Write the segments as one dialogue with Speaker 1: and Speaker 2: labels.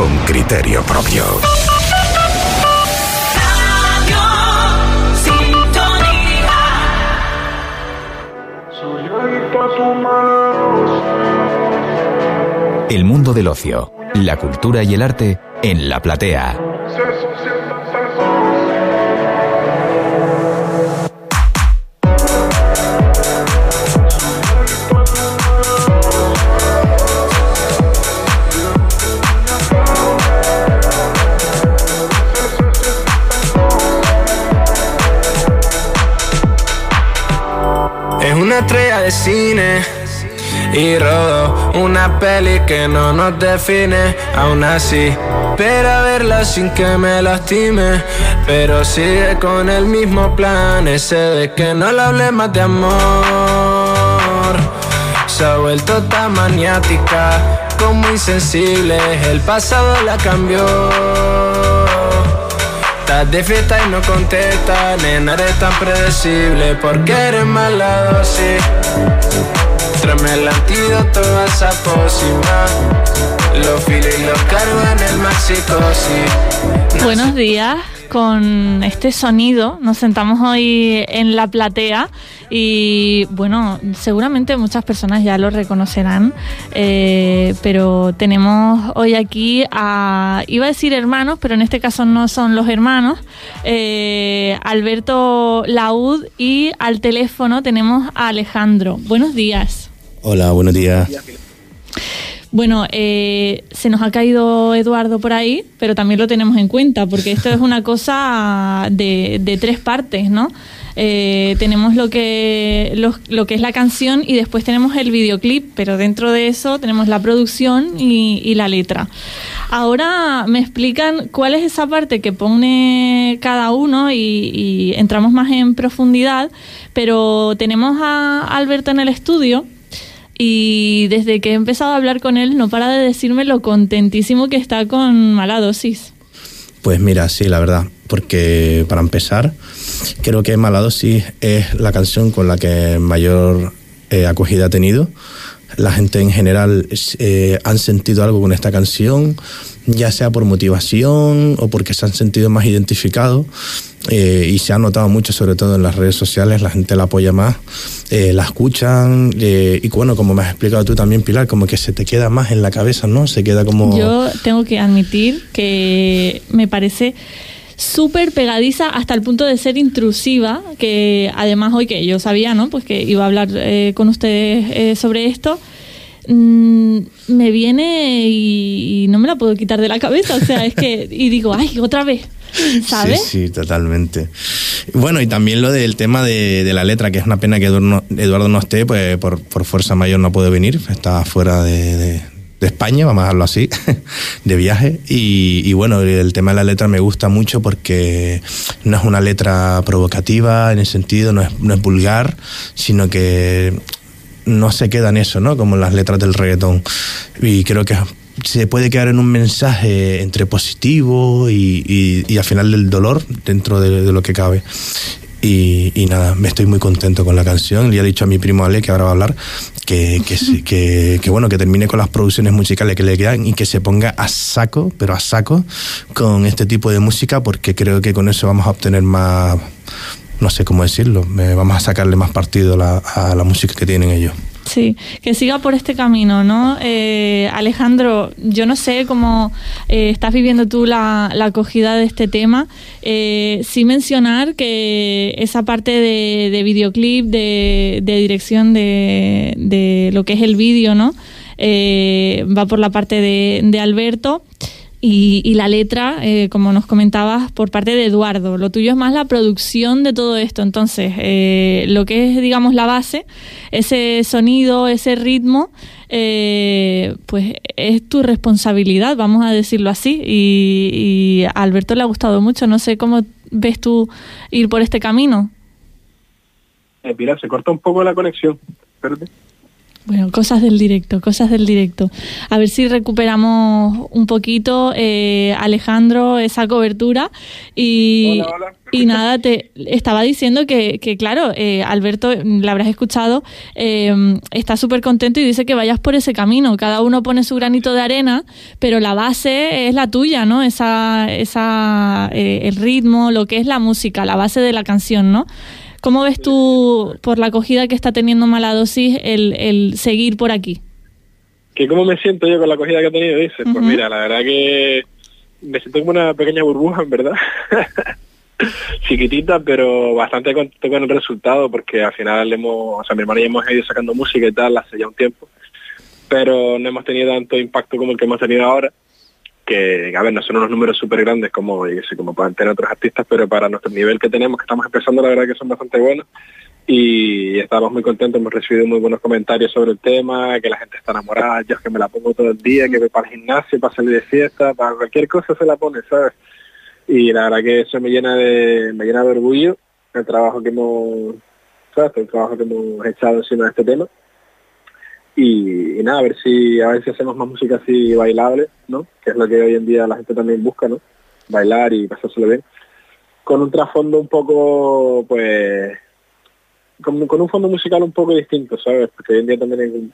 Speaker 1: con criterio propio. El mundo del ocio, la cultura y el arte en la platea.
Speaker 2: Estrella de cine y rodo una peli que no nos define, aún así. Espera verla sin que me lastime, pero sigue con el mismo plan, ese de que no le hable más de amor. Se ha vuelto tan maniática, como insensible, el pasado la cambió. Estás de fiesta y no contesta, nena eres tan predecible, porque eres mala dosis. Tráeme el antídoto a esa pócima. Los filos y los cargo en el maxicosis.
Speaker 3: Buenos días. Con este sonido nos sentamos hoy en la platea y bueno, seguramente muchas personas ya lo reconocerán, eh, pero tenemos hoy aquí a, iba a decir hermanos, pero en este caso no son los hermanos, eh, Alberto Laud y al teléfono tenemos a Alejandro. Buenos días.
Speaker 4: Hola, buenos días.
Speaker 3: Bueno, eh, se nos ha caído Eduardo por ahí, pero también lo tenemos en cuenta, porque esto es una cosa de, de tres partes, ¿no? Eh, tenemos lo que, lo, lo, que es la canción y después tenemos el videoclip, pero dentro de eso tenemos la producción y, y la letra. Ahora me explican cuál es esa parte que pone cada uno y, y entramos más en profundidad, pero tenemos a Alberto en el estudio y desde que he empezado a hablar con él no para de decirme lo contentísimo que está con mala dosis.
Speaker 4: Pues mira, sí, la verdad, porque para empezar, creo que Mala dosis es la canción con la que mayor eh, acogida ha tenido. La gente en general eh, han sentido algo con esta canción, ya sea por motivación o porque se han sentido más identificados. Eh, y se ha notado mucho, sobre todo en las redes sociales, la gente la apoya más, eh, la escuchan eh, y bueno, como me has explicado tú también, Pilar, como que se te queda más en la cabeza, ¿no? Se queda como...
Speaker 3: Yo tengo que admitir que me parece súper pegadiza hasta el punto de ser intrusiva, que además hoy que yo sabía, ¿no? Pues que iba a hablar eh, con ustedes sobre esto, mmm, me viene y, y, no me la puedo quitar de la cabeza, o sea, es que, y digo, ay, otra vez. ¿Sabes?
Speaker 4: Sí, sí, totalmente. Bueno, y también lo del tema de, de la letra, que es una pena que Eduardo, Eduardo no esté, pues por, por, fuerza mayor no puede venir, está fuera de, de, de España, vamos a dejarlo así, de viaje. Y, y, bueno, el tema de la letra me gusta mucho porque no es una letra provocativa en el sentido, no es, no es vulgar, sino que no se queda en eso, ¿no? Como las letras del reggaetón. Y creo que se puede quedar en un mensaje entre positivo y, y, al final del dolor dentro de, lo que cabe. Y, nada, me estoy muy contento con la canción. Le he dicho a mi primo Ale, que ahora va a hablar, que, que, que, bueno, que termine con las producciones musicales que le quedan y que se ponga a saco, pero a saco, con este tipo de música, porque creo que con eso vamos a obtener más, no sé cómo decirlo, vamos a sacarle más partido la, a la música que tienen ellos.
Speaker 3: Sí, que siga por este camino, ¿no? Eh, Alejandro, yo no sé cómo eh, estás viviendo tú la, la, acogida de este tema. Eh, sí mencionar que esa parte de, de videoclip, de, dirección de, de, lo que es el vídeo, ¿no? Va por la parte de Alberto. Y, y, la letra, eh, como nos comentabas, por parte de Eduardo. Lo tuyo es más la producción de todo esto. Entonces, eh, lo que es, digamos, la base, ese sonido, ese ritmo, eh, pues es tu responsabilidad, vamos a decirlo así. Y, y, a Alberto le ha gustado mucho. No sé cómo ves tú ir por este camino.
Speaker 5: Eh, Pilar, se corta un poco la conexión. Espérate.
Speaker 3: Bueno, cosas del directo, cosas del directo. A ver si recuperamos un poquito, eh, Alejandro, esa cobertura. Y, y nada, te estaba diciendo que, que claro, eh, Alberto, la habrás escuchado, eh, está súper contento y dice que vayas por ese camino. Cada uno pone su granito de arena, pero la base es la tuya, ¿no? Esa, esa, el ritmo, lo que es la música, la base de la canción, ¿no? ¿Cómo ves tú, por la acogida que está teniendo Mala Dosis, el, el seguir por aquí?
Speaker 5: ¿Que ¿Cómo me siento yo con la acogida que ha tenido? Dices, pues mira, la verdad que me siento como una pequeña burbuja, en verdad. Chiquitita, pero bastante contento con el resultado, porque al final hemos, o sea, mi hermano y hemos ido sacando música y tal hace ya un tiempo, pero no hemos tenido tanto impacto como el que hemos tenido ahora que, a ver, no son unos números súper grandes como, como pueden tener otros artistas, pero para nuestro nivel que tenemos, que estamos empezando, la verdad que son bastante buenos. Y estamos muy contentos, hemos recibido muy buenos comentarios sobre el tema, que la gente está enamorada, yo es que me la pongo todo el día, que voy para el gimnasio, para salir de fiesta, para cualquier cosa se la pone, ¿sabes? Y la verdad que eso me llena de, me llena de orgullo el trabajo que hemos, ¿sabes? El trabajo que hemos echado encima de este tema y, nada, a ver si a ver si hacemos más música así bailable, ¿no? Que es lo que hoy en día la gente también busca, ¿no? Bailar y pasárselo bien. Con un trasfondo un poco, pues, con, con un fondo musical un poco distinto, ¿sabes? Porque hoy en día también hay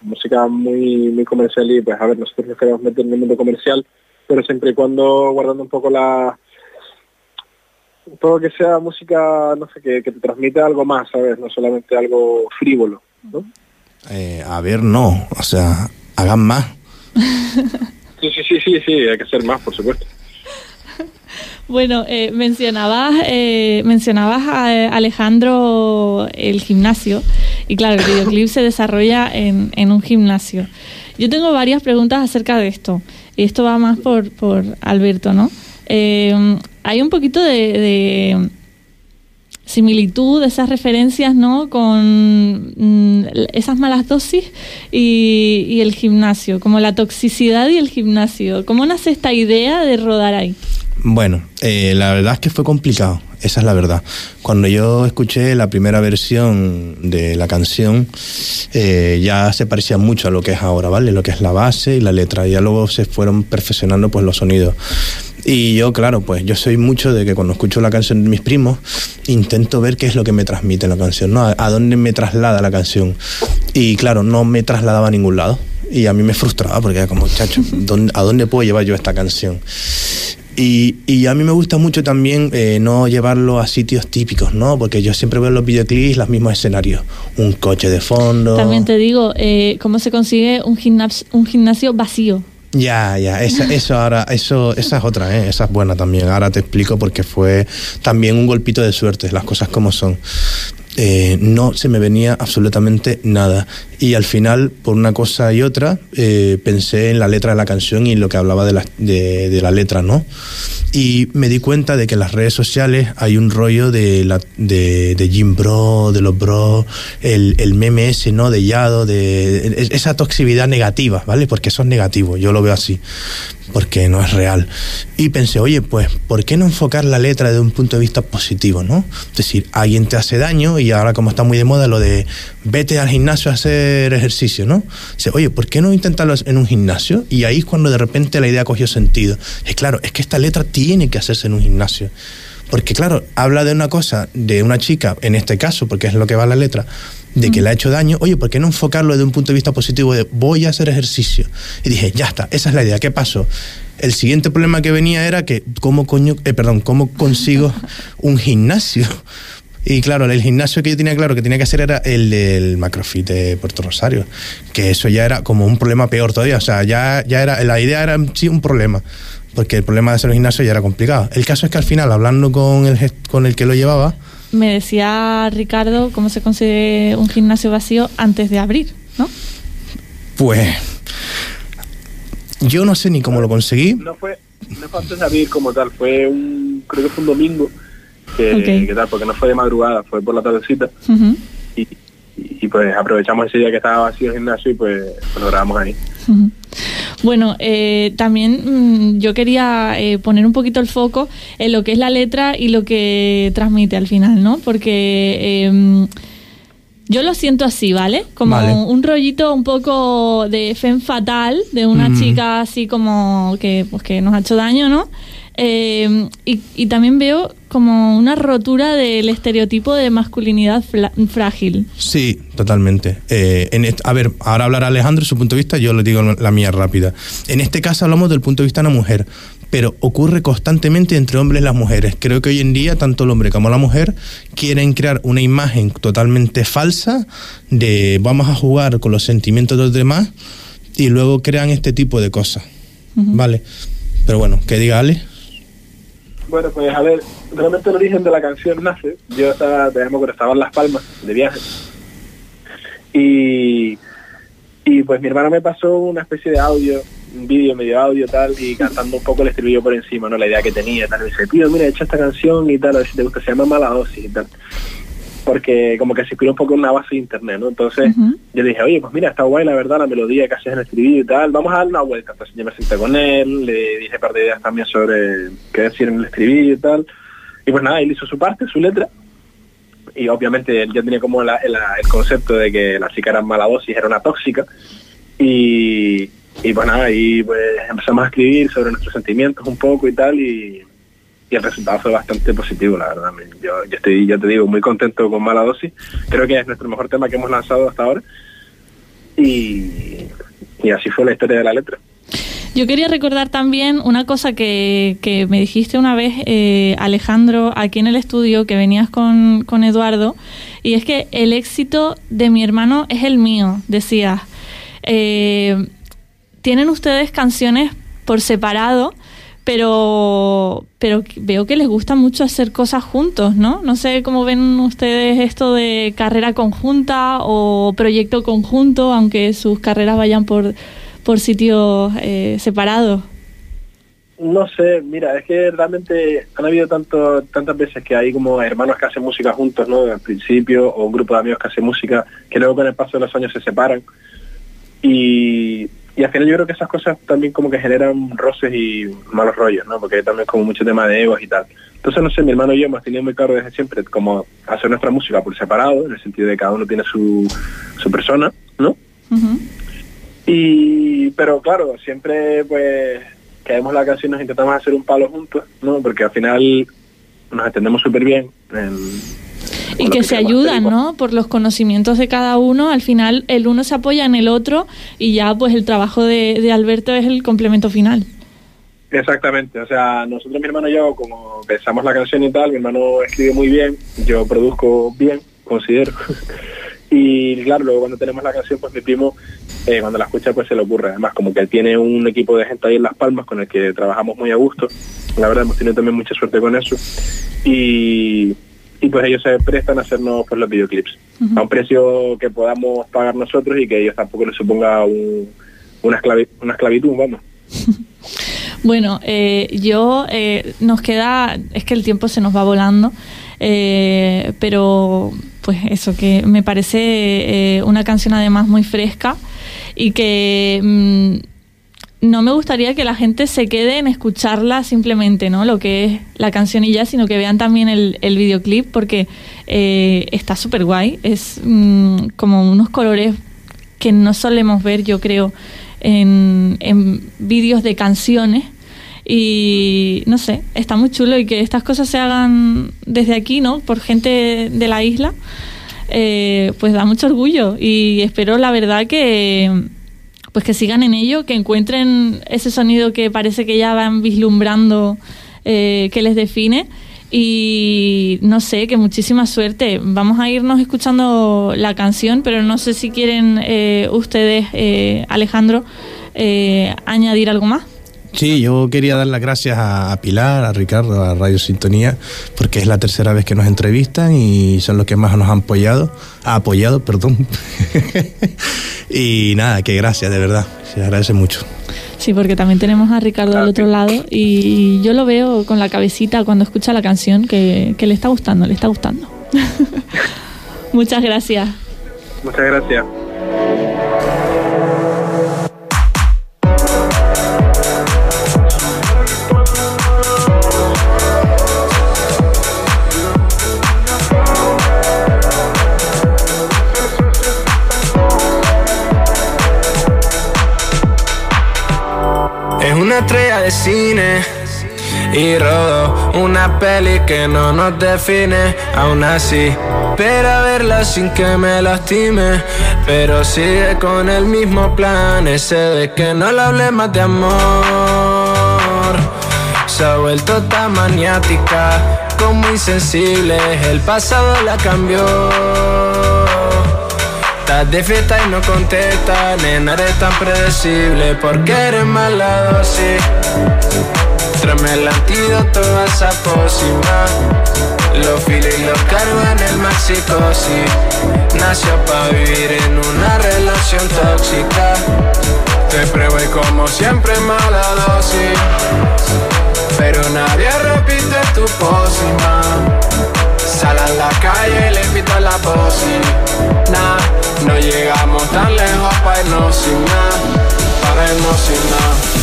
Speaker 5: música muy muy comercial y pues a ver, nosotros nos queremos meter en el mundo comercial, pero siempre y cuando guardando un poco la todo que sea música, no sé, que, que te transmite algo más, ¿sabes? No solamente algo frívolo, ¿no?
Speaker 4: Eh, a ver, no. O sea, hagan más.
Speaker 5: Sí, sí, sí, sí, sí, hay que hacer más, por supuesto.
Speaker 3: Bueno, eh, mencionabas, eh, mencionabas a Alejandro el gimnasio y claro, el videoclip se desarrolla en, en, un gimnasio. Yo tengo varias preguntas acerca de esto y esto va más por, por Alberto, ¿no? hay un poquito de similitud, esas referencias, ¿no? Con mm, esas malas dosis y, el gimnasio, como la toxicidad y el gimnasio. ¿Cómo nace esta idea de rodar ahí?
Speaker 4: Bueno, eh, la verdad es que fue complicado, esa es la verdad. Cuando yo escuché la primera versión de la canción, eh, ya se parecía mucho a lo que es ahora, ¿vale? Lo que es la base y la letra. Ya luego se fueron perfeccionando pues los sonidos. Y yo, claro, pues yo soy mucho de que cuando escucho la canción de mis primos, intento ver qué es lo que me transmite la canción, ¿no? A, dónde me traslada la canción. Y claro, no me trasladaba a ningún lado. Y a mí me frustraba porque era como, chacho, ¿a dónde puedo llevar yo esta canción? Y, y, a mí me gusta mucho también eh, no llevarlo a sitios típicos, ¿no? Porque yo siempre veo en los videoclips los mismos escenarios. Un coche de fondo.
Speaker 3: También te digo, eh, ¿cómo se consigue un, un gimnasio vacío?
Speaker 4: Ya, ya, esa, eso ahora, eso, esa es otra, ¿eh? esa es buena también. Ahora te explico porque fue también un golpito de suerte, las cosas como son. Eh, no se me venía absolutamente nada. Y al final, por una cosa y otra, eh, pensé en la letra de la canción y lo que hablaba de la, de, la letra, ¿no? Y me di cuenta de que en las redes sociales hay un rollo de, la, de, Jim Bro, de los bros, el, el meme ese, ¿no? De Yado, de esa toxicidad negativa, ¿vale? Porque eso es negativo, yo lo veo así porque no es real. Y pensé, oye, pues, ¿por qué no enfocar la letra desde un punto de vista positivo, no? Es decir, alguien te hace daño y ahora como está muy de moda lo de vete al gimnasio a hacer ejercicio, ¿no? Dice, oye, ¿por qué no intentarlo en un gimnasio? Y ahí es cuando de repente la idea cogió sentido. Es claro, es que esta letra tiene que hacerse en un gimnasio. Porque claro, habla de una cosa, de una chica, en este caso, porque es lo que va la letra, de que le ha hecho daño, oye, ¿por qué no enfocarlo desde un punto de vista positivo de voy a hacer ejercicio? Y dije, ya está, esa es la idea, ¿qué pasó? El siguiente problema que venía era que, ¿cómo coño, eh, perdón, cómo consigo un gimnasio? Y claro, el gimnasio que yo tenía claro que tenía que hacer era el del Macrofit de Puerto Rosario, que eso ya era como un problema peor todavía, o sea, ya, ya era, la idea era sí un problema, porque el problema de hacer un gimnasio ya era complicado. El caso es que al final, hablando con el, con el que lo llevaba,
Speaker 3: me decía Ricardo cómo se consigue un gimnasio vacío antes de abrir, ¿no?
Speaker 4: Pues yo no sé ni cómo lo conseguí.
Speaker 5: No fue, no fue antes de abrir como tal, fue un, creo que fue un domingo, que, tal, porque no fue de madrugada, fue por la tardecita. y, y, pues aprovechamos ese día que estaba vacío el gimnasio y pues, pues lo grabamos ahí.
Speaker 3: Bueno, eh, también mm, yo quería eh, poner un poquito el foco en lo que es la letra y lo que transmite al final, ¿no? Porque em, yo lo siento así, ¿vale? Como un rollito un poco de femme fatal, de una mm. chica así como que, pues, que nos ha hecho daño, ¿no? Eh, y, también veo como una rotura del estereotipo de masculinidad frágil.
Speaker 4: Sí, totalmente. Eh, en a ver, ahora hablará Alejandro su punto de vista, yo le digo la mía rápida. En este caso hablamos del punto de vista de una mujer, pero ocurre constantemente entre hombres y las mujeres. Creo que hoy en día tanto el hombre como la mujer quieren crear una imagen totalmente falsa de vamos a jugar con los sentimientos de los demás y luego crean este tipo de cosas. ¿Vale? Pero bueno, que diga Ale.
Speaker 5: Bueno, pues a ver, realmente el origen de la canción nace. Yo estaba, digamos que estaba en Las Palmas de viaje. Y, y pues mi hermano me pasó una especie de audio, un vídeo medio audio tal, y cantando un poco el estribillo por encima, ¿no? La idea que tenía, tal. Y dice, tío, mira, he hecho esta canción y tal, a ver si te gusta, se llama Mala Dosis y tal porque como que se inspiró un poco en una base de internet, ¿no? Entonces yo le dije, oye, pues mira, está guay la verdad, la melodía que haces en el estribillo y tal, vamos a dar una vuelta. Entonces yo me senté con él, le dije un par de ideas también sobre qué decir en el estribillo y tal. Y pues nada, él hizo su parte, su letra. Y obviamente él ya tenía como el concepto de que la chica era mala dosis, era una tóxica. Y, y pues nada, y pues empezamos a escribir sobre nuestros sentimientos un poco y tal. Y, y el resultado fue bastante positivo, la verdad. Yo, estoy, ya te digo, muy contento con Mala Dosis. Creo que es nuestro mejor tema que hemos lanzado hasta ahora. Y, y así fue la historia de la letra.
Speaker 3: Yo quería recordar también una cosa que, que me dijiste una vez, eh, Alejandro, aquí en el estudio, que venías con, con Eduardo, y es que el éxito de mi hermano es el mío, decías. Eh, Tienen ustedes canciones por separado, pero, pero veo que les gusta mucho hacer cosas juntos, ¿no? No sé cómo ven ustedes esto de carrera conjunta o proyecto conjunto, aunque sus carreras vayan por, por sitios eh, separados.
Speaker 5: No sé, mira, es que realmente han habido tanto, tantas veces que hay como hermanos que hacen música juntos, ¿no? Al principio, o un grupo de amigos que hacen música, que luego con el paso de los años se separan. Y y al final yo creo que esas cosas también como que generan roces y malos rollos, ¿no? Porque hay también como mucho tema de egos y tal. Entonces, no sé, mi hermano y yo hemos tenido muy claro desde siempre como hacer nuestra música por separado, en el sentido de que cada uno tiene su, su persona, ¿no? Y, pero claro, siempre pues que vemos la canción nos intentamos hacer un palo juntos, ¿no? Porque al final nos entendemos súper bien. En,
Speaker 3: y que, se ayudan, ¿no? Por los conocimientos de cada uno, al final el uno se apoya en el otro y ya pues el trabajo de, Alberto es el complemento final.
Speaker 5: Exactamente, o sea, nosotros, mi hermano y yo, como pensamos la canción y tal, mi hermano escribe muy bien, yo produzco bien, considero. y claro, luego cuando tenemos la canción, pues mi primo, eh, cuando la escucha, pues se le ocurre. Además, como que él tiene un equipo de gente ahí en Las Palmas con el que trabajamos muy a gusto. La verdad, hemos tenido también mucha suerte con eso. Y, y pues ellos se prestan a hacernos pues, los videoclips a un precio que podamos pagar nosotros y que ellos tampoco les suponga una, una esclavitud, vamos.
Speaker 3: Bueno, eh, yo eh, nos queda, es que el tiempo se nos va volando, eh, pero pues eso, que me parece una canción además muy fresca y que mm, no me gustaría que la gente se quede en escucharla simplemente, ¿no? Lo que es la canción y ya, sino que vean también el, el videoclip porque eh, está súper guay. Es mm, como unos colores que no solemos ver, yo creo, en, en vídeos de canciones. Y no sé, está muy chulo y que estas cosas se hagan desde aquí, ¿no? Por gente de la isla, eh, pues da mucho orgullo. Y espero, la verdad, que pues que sigan en ello, que encuentren ese sonido que parece que ya van vislumbrando eh, que les define. Y no sé, que muchísima suerte. Vamos a irnos escuchando la canción, pero no sé si quieren eh, ustedes, eh, Alejandro, añadir algo más.
Speaker 4: Sí, yo quería dar las gracias a, Pilar, a Ricardo, a Radio Sintonía, porque es la tercera vez que nos entrevistan y son los que más nos han apoyado, ha apoyado, perdón. y nada, que gracias, de verdad, se agradece mucho.
Speaker 3: Sí, porque también tenemos a Ricardo al otro lado y yo lo veo con la cabecita cuando escucha la canción que, que le está gustando, le está gustando. Muchas gracias.
Speaker 5: Muchas gracias.
Speaker 2: Estrella de cine y rodo una peli que no nos define, aún así. Pero verla sin que me lastime, pero sigue con el mismo plan, ese de que no le hable más de amor. Se ha vuelto tan maniática, como insensible, el pasado la cambió. Estás de fiesta y no contesta, nena eres tan predecible, porque eres mala dosis. Tráeme el antídoto a esa pócima. Los filos y los cargo en el maxicosi. Nació para vivir en una relación tóxica. Te pruebo y como siempre mala dosis. Pero nadie repite tu pócima. Sal a la calle y le invito a la pócima. no llegamos tan lejos para irnos sin nada. Para irnos sin nada.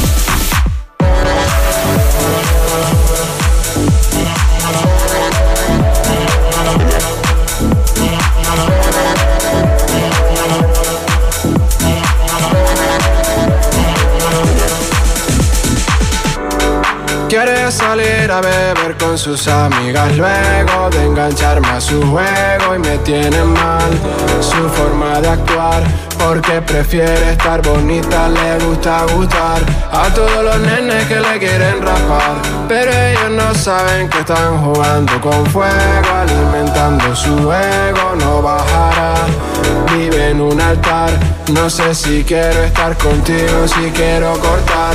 Speaker 2: Sus amigas luego de engancharme a su juego y me tiene mal su forma de actuar porque prefiere estar bonita, le gusta gustar a todos los nenes que le quieren rapar, pero ellos no saben que están jugando con fuego, alimentando su ego, no bajará, vive en un altar, no sé si quiero estar contigo, si quiero cortar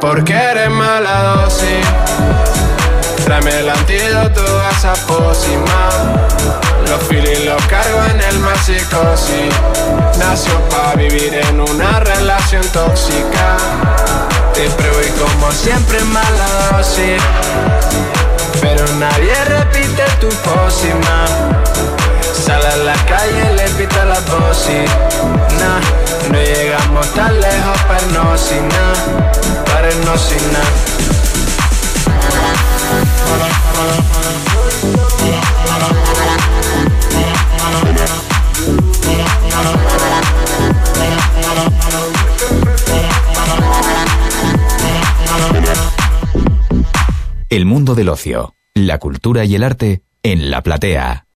Speaker 2: porque eres mala dosis. Tráeme el antídoto a esa pócima. Los feelings los cargo en el maxicosis. Nació para vivir en una relación tóxica. Te pruebo y como siempre mala dosis. Pero nadie repite tu pócima. Sale a la calle, le pita la dosis. Nah, no llegamos tan lejos, pero no sin nada no sin nada.
Speaker 1: El mundo del ocio, la cultura y el arte en la platea.